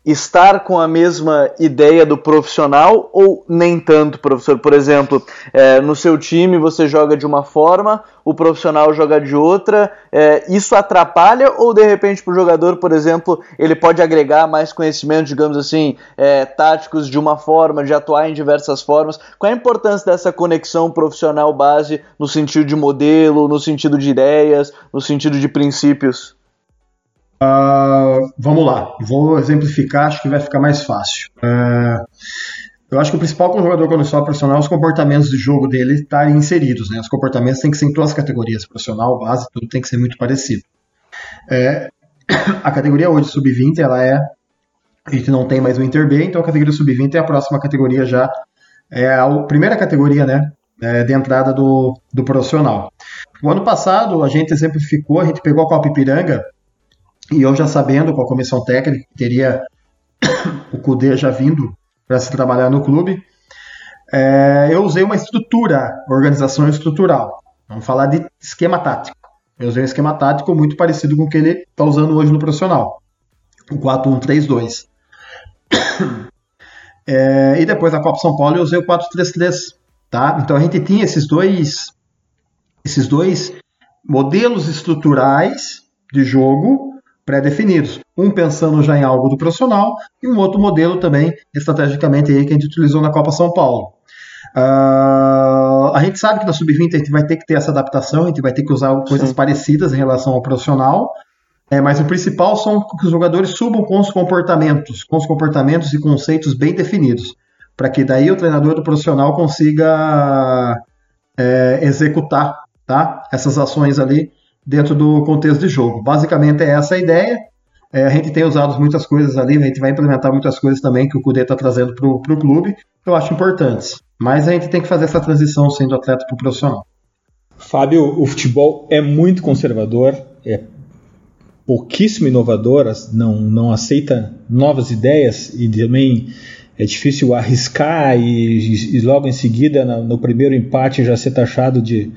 estar com a mesma ideia do profissional ou nem tanto, professor? Por exemplo, é, no seu time você joga de uma forma, o profissional joga de outra. É, isso atrapalha ou de repente para o jogador, por exemplo, ele pode agregar mais conhecimento, digamos assim, é, táticos de uma forma, de atuar em diversas formas? Qual é a importância dessa conexão profissional base no sentido de modelo, no sentido de ideias, no sentido de princípios? Uh, vamos lá, vou exemplificar, acho que vai ficar mais fácil. Uh, eu acho que o principal para um jogador quando sobe profissional é os comportamentos de jogo dele estarem inseridos. Né? Os comportamentos têm que ser em todas as categorias, profissional, base, tudo tem que ser muito parecido. É, a categoria hoje, sub-20, ela é. A gente não tem mais o Inter B, então a categoria sub-20 é a próxima categoria já. É a primeira categoria, né? É, de entrada do, do profissional. O ano passado, a gente exemplificou, a gente pegou a Copa Ipiranga, e eu já sabendo com a comissão técnica que teria o CUDE já vindo para se trabalhar no clube, é, eu usei uma estrutura, organização estrutural. Vamos falar de esquema tático. Eu usei um esquema tático muito parecido com o que ele está usando hoje no profissional. O 4-1-3-2. É, e depois na Copa São Paulo eu usei o 4-3-3. Tá? Então a gente tinha esses dois, esses dois modelos estruturais de jogo pré-definidos. Um pensando já em algo do profissional e um outro modelo também, estrategicamente, aí, que a gente utilizou na Copa São Paulo. Uh, a gente sabe que na sub-20 a gente vai ter que ter essa adaptação, a gente vai ter que usar coisas Sim. parecidas em relação ao profissional, é, mas o principal são que os jogadores subam com os comportamentos, com os comportamentos e conceitos bem definidos, para que daí o treinador do profissional consiga é, executar tá, essas ações ali dentro do contexto de jogo. Basicamente é essa a ideia. É, a gente tem usado muitas coisas ali, a gente vai implementar muitas coisas também que o Cudê está trazendo para o clube, que eu acho importantes. Mas a gente tem que fazer essa transição sendo atleta para o profissional. Fábio, o futebol é muito conservador, é pouquíssimo inovador, não, não aceita novas ideias e também é difícil arriscar e, e logo em seguida, no, no, primeiro empate, já ser taxado de,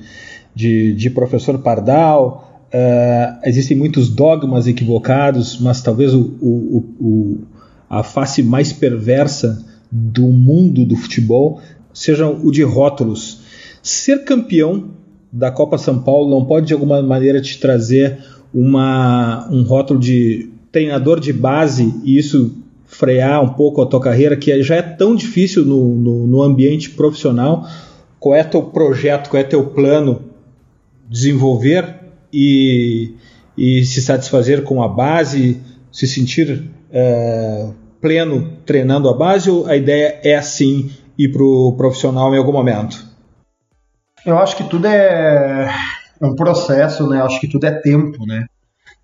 de, de professor pardal. Uh, existem muitos dogmas equivocados, mas talvez o, o, o, a face mais perversa do mundo do futebol seja o de rótulos. Ser campeão da Copa São Paulo não pode de alguma maneira te trazer uma, um rótulo de treinador de base e isso frear um pouco a tua carreira, que já é tão difícil no, no, no ambiente profissional. Qual é teu projeto, qual é teu plano? Desenvolver e, e se satisfazer com a base, se sentir é, pleno treinando a base, ou a ideia é assim ir para o profissional em algum momento? Eu acho que tudo é, é um processo, né? Acho que tudo é tempo, né?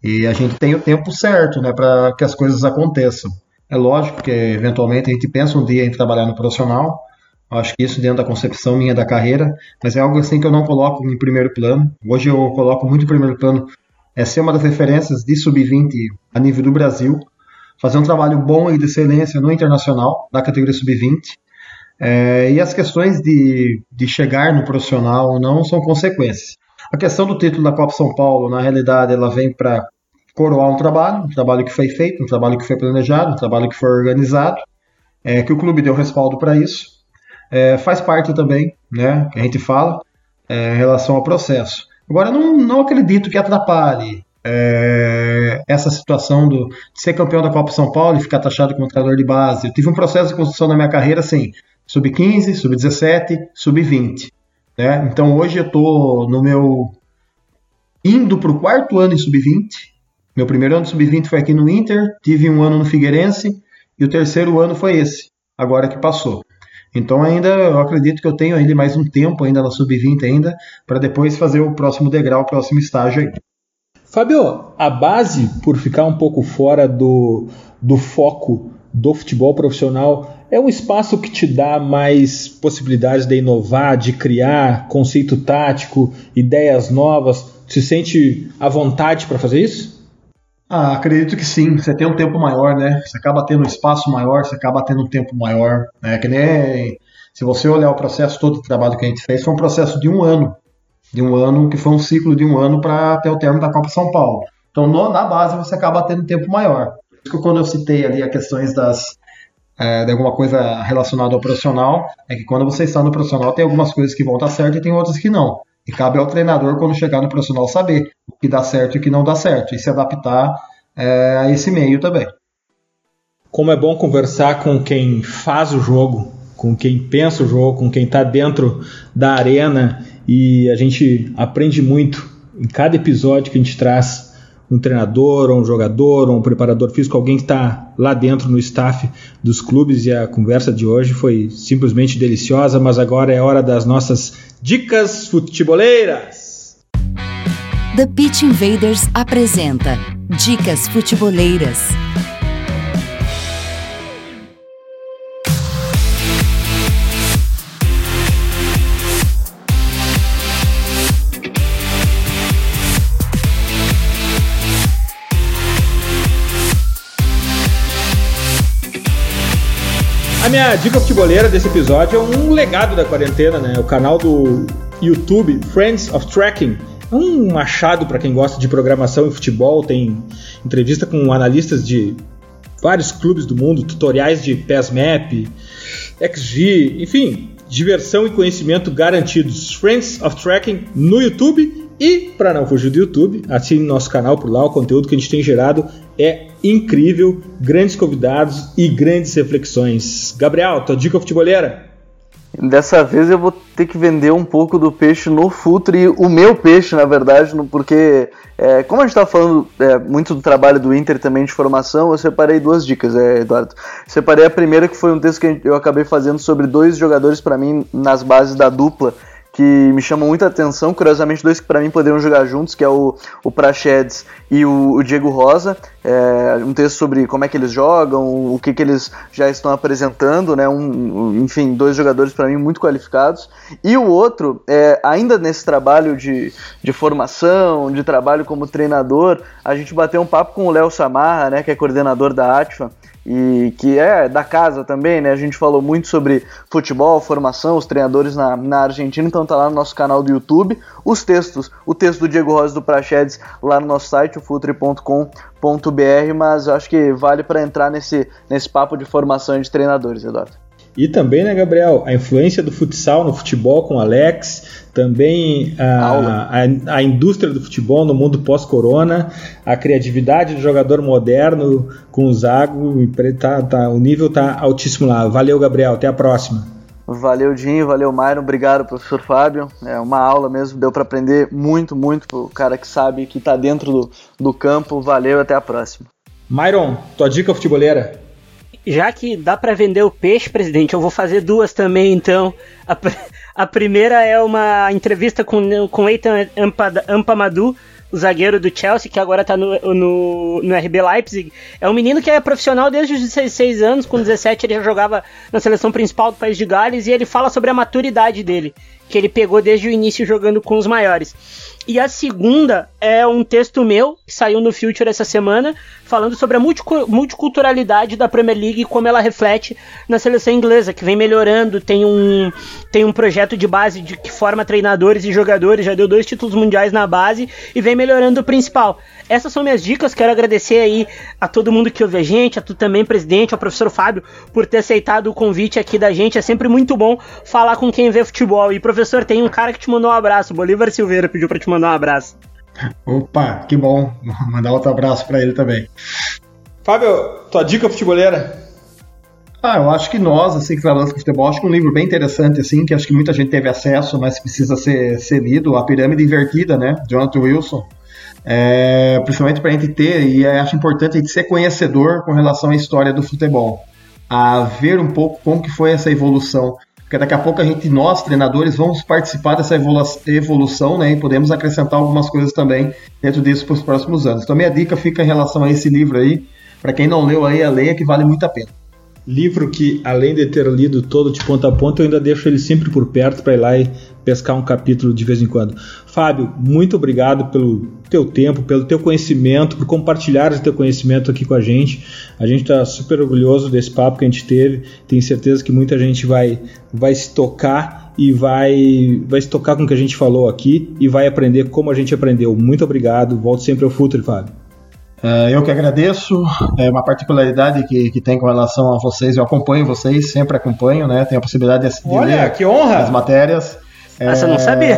E a gente tem o tempo certo, né, para que as coisas aconteçam. É lógico que eventualmente a gente pensa um dia em trabalhar no profissional. Acho que isso dentro da concepção minha da carreira, mas é algo assim que eu não coloco em primeiro plano. Hoje eu coloco muito em primeiro plano é ser uma das referências de sub-20 a nível do Brasil, fazer um trabalho bom e de excelência no internacional da categoria sub-20 é, e as questões de, de chegar no profissional não são consequências. A questão do título da Copa São Paulo, na realidade, ela vem para coroar um trabalho, um trabalho que foi feito, um trabalho que foi planejado, um trabalho que foi organizado, é, que o clube deu respaldo para isso. É, faz parte também, né, que a gente fala, é, em relação ao processo. Agora, não, não acredito que atrapalhe é, essa situação do, de ser campeão da Copa São Paulo e ficar taxado como treinador de base. Eu tive um processo de construção na minha carreira assim, sub-15, sub-17, sub-20. Né? Então hoje eu estou no meu. indo para o quarto ano em sub-20. Meu primeiro ano de sub-20 foi aqui no Inter, tive um ano no Figueirense e o terceiro ano foi esse, agora que passou. Então ainda eu acredito que eu tenho ainda mais um tempo ainda na sub-20 ainda para depois fazer o próximo degrau, o próximo estágio aí. Fábio, a base por ficar um pouco fora do, do foco do futebol profissional é um espaço que te dá mais possibilidades de inovar, de criar conceito tático, ideias novas. Se sente à vontade para fazer isso? Ah, acredito que sim. Você tem um tempo maior, né? Você acaba tendo um espaço maior, você acaba tendo um tempo maior. Né? Que nem se você olhar o processo todo do trabalho que a gente fez, foi um processo de um ano. De um ano, que foi um ciclo de um ano para até o termo da Copa São Paulo. Então, no, na base, você acaba tendo um tempo maior. Quando eu citei ali as questões das, é, de alguma coisa relacionada ao profissional, é que quando você está no profissional tem algumas coisas que vão dar certo e tem outras que não. E cabe ao treinador, quando chegar no profissional, saber o que dá certo e que não dá certo, e se adaptar é, a esse meio também. Como é bom conversar com quem faz o jogo, com quem pensa o jogo, com quem está dentro da arena, e a gente aprende muito em cada episódio que a gente traz um treinador, ou um jogador, ou um preparador físico, alguém que está lá dentro no staff dos clubes. E a conversa de hoje foi simplesmente deliciosa, mas agora é hora das nossas dicas futeboleiras. The Pitch Invaders apresenta Dicas Futeboleiras. minha dica futebolera desse episódio é um legado da quarentena, né? O canal do YouTube Friends of Tracking. É um machado para quem gosta de programação e futebol. Tem entrevista com analistas de vários clubes do mundo, tutoriais de PESMAP, XG, enfim, diversão e conhecimento garantidos. Friends of Tracking no YouTube E, para não fugir do YouTube, assine nosso canal por lá, o conteúdo que a gente tem gerado é incrível, grandes convidados e grandes reflexões. Gabriel, tua dica futebolera? Dessa vez eu vou ter que vender um pouco do peixe no Futre, o meu peixe, na verdade, porque é, como a gente está falando é, muito do trabalho do Inter também de formação, eu separei duas dicas, é, Eduardo. Separei a primeira, que foi um texto que eu acabei fazendo sobre dois jogadores para mim nas bases da dupla, que me chamam muita atenção, curiosamente dois que para mim poderiam jogar juntos, que é o, o Prachedes e o, o Diego Rosa, é, um texto sobre como é que eles jogam, o que, que eles já estão apresentando, né, um, enfim, dois jogadores para mim muito qualificados, e o outro, é, ainda nesse trabalho de, de formação, de trabalho como treinador, a gente bateu um papo com o Léo Samarra, né, que é coordenador da ATFA, e que é da casa também, né? A gente falou muito sobre futebol, formação, os treinadores na, na Argentina, então tá lá no nosso canal do YouTube. Os textos, o texto do Diego Rosa do Prachedes lá no nosso site, futre.com.br, mas eu acho que vale para entrar nesse, nesse papo de formação de treinadores, Eduardo. E também, né, Gabriel, a influência do futsal no futebol com o Alex, também a, a, a, indústria do futebol no mundo pós-corona, a criatividade do jogador moderno com o Zago, tá, tá, o nível tá altíssimo lá. Valeu, Gabriel, até a próxima. Valeu, Dinho, valeu, Myron, obrigado, professor Fábio. É uma aula mesmo, deu para aprender muito, muito pro cara que sabe que tá dentro do, do campo. Valeu, até a próxima. Myron, tua dica futeboleira? Já que dá para vender o peixe, presidente, eu vou fazer duas também, então. A, a primeira é uma entrevista com, com Eitan Ampamadu, o zagueiro do Chelsea, que agora tá no, no, no, RB Leipzig. É um menino que é profissional desde os 16 anos, com 17 ele já jogava na seleção principal do país de Gales, e ele fala sobre a maturidade dele, que ele pegou desde o início jogando com os maiores. E a segunda é um texto meu que saiu no Future essa semana, falando sobre a multiculturalidade da Premier League e como ela reflete na seleção inglesa, que vem melhorando, tem um, tem um projeto de base de que forma treinadores e jogadores, já deu dois títulos mundiais na base e vem melhorando o principal. Essas são minhas dicas, quero agradecer aí a todo mundo que ouve a gente, a tu também, presidente, ao professor Fábio, por ter aceitado o convite aqui da gente, é sempre muito bom falar com quem vê futebol. E professor, tem um cara que te mandou um abraço, Bolívar Silveira pediu para te mandar um abraço. Opa, que bom. Vou mandar outro abraço para ele também. Fábio, tua dica futeboleira? Ah, eu acho que nós, assim, que trabalhamos com futebol, acho que um livro bem interessante, assim, que acho que muita gente teve acesso, mas precisa ser, ser lido, A Pirâmide Invertida, né? Jonathan Wilson. É, principalmente para a gente ter, e acho importante a gente ser conhecedor com relação à história do futebol, a ver um pouco como que foi essa evolução porque daqui a pouco a gente, nós, treinadores, vamos participar dessa evolução né, e podemos acrescentar algumas coisas também dentro disso para os próximos anos. Então, minha dica fica em relação a esse livro aí. Para quem não leu aí, a leia que vale muito a pena. Livro que, além de ter lido todo de ponta a ponta, eu ainda deixo ele sempre por perto para ir lá e pescar um capítulo de vez em quando. Fábio, muito obrigado pelo teu tempo, pelo teu conhecimento, por compartilhar o teu conhecimento aqui com a gente. A gente está super orgulhoso desse papo que a gente teve. Tenho certeza que muita gente vai, vai se tocar e vai, vai se tocar com o que a gente falou aqui e vai aprender como a gente aprendeu. Muito obrigado. Volto sempre ao Futre, Fábio. Uh, eu que agradeço. É uma particularidade que, que tem com relação a vocês. Eu acompanho vocês, sempre acompanho, né? Tenho a possibilidade de, de Olha, ler que honra. as matérias. Ah, você não sabia?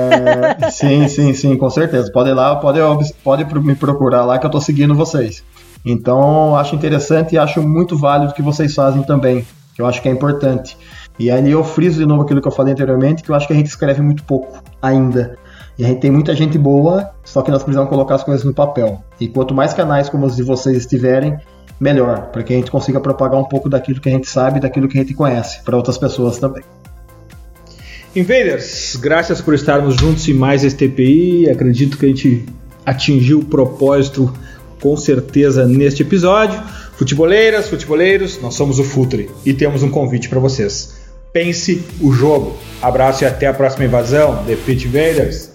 sim, sim, sim, com certeza. Pode ir lá, pode, pode me procurar lá que eu estou seguindo vocês. Então, acho interessante e acho muito válido o que vocês fazem também, que eu acho que é importante. E aí eu friso de novo aquilo que eu falei anteriormente, que eu acho que a gente escreve muito pouco ainda. E a gente tem muita gente boa, só que nós precisamos colocar as coisas no papel. E quanto mais canais como os de vocês estiverem, melhor, para que a gente consiga propagar um pouco daquilo que a gente sabe, daquilo que a gente conhece, para outras pessoas também. Invaders, graças por estarmos juntos em mais este TPI. Acredito que a gente atingiu o propósito com certeza neste episódio. Futeboleiras, futeboleiros, nós somos o Futre e temos um convite para vocês. Pense o jogo. Abraço e até a próxima invasão. The Pit Invaders.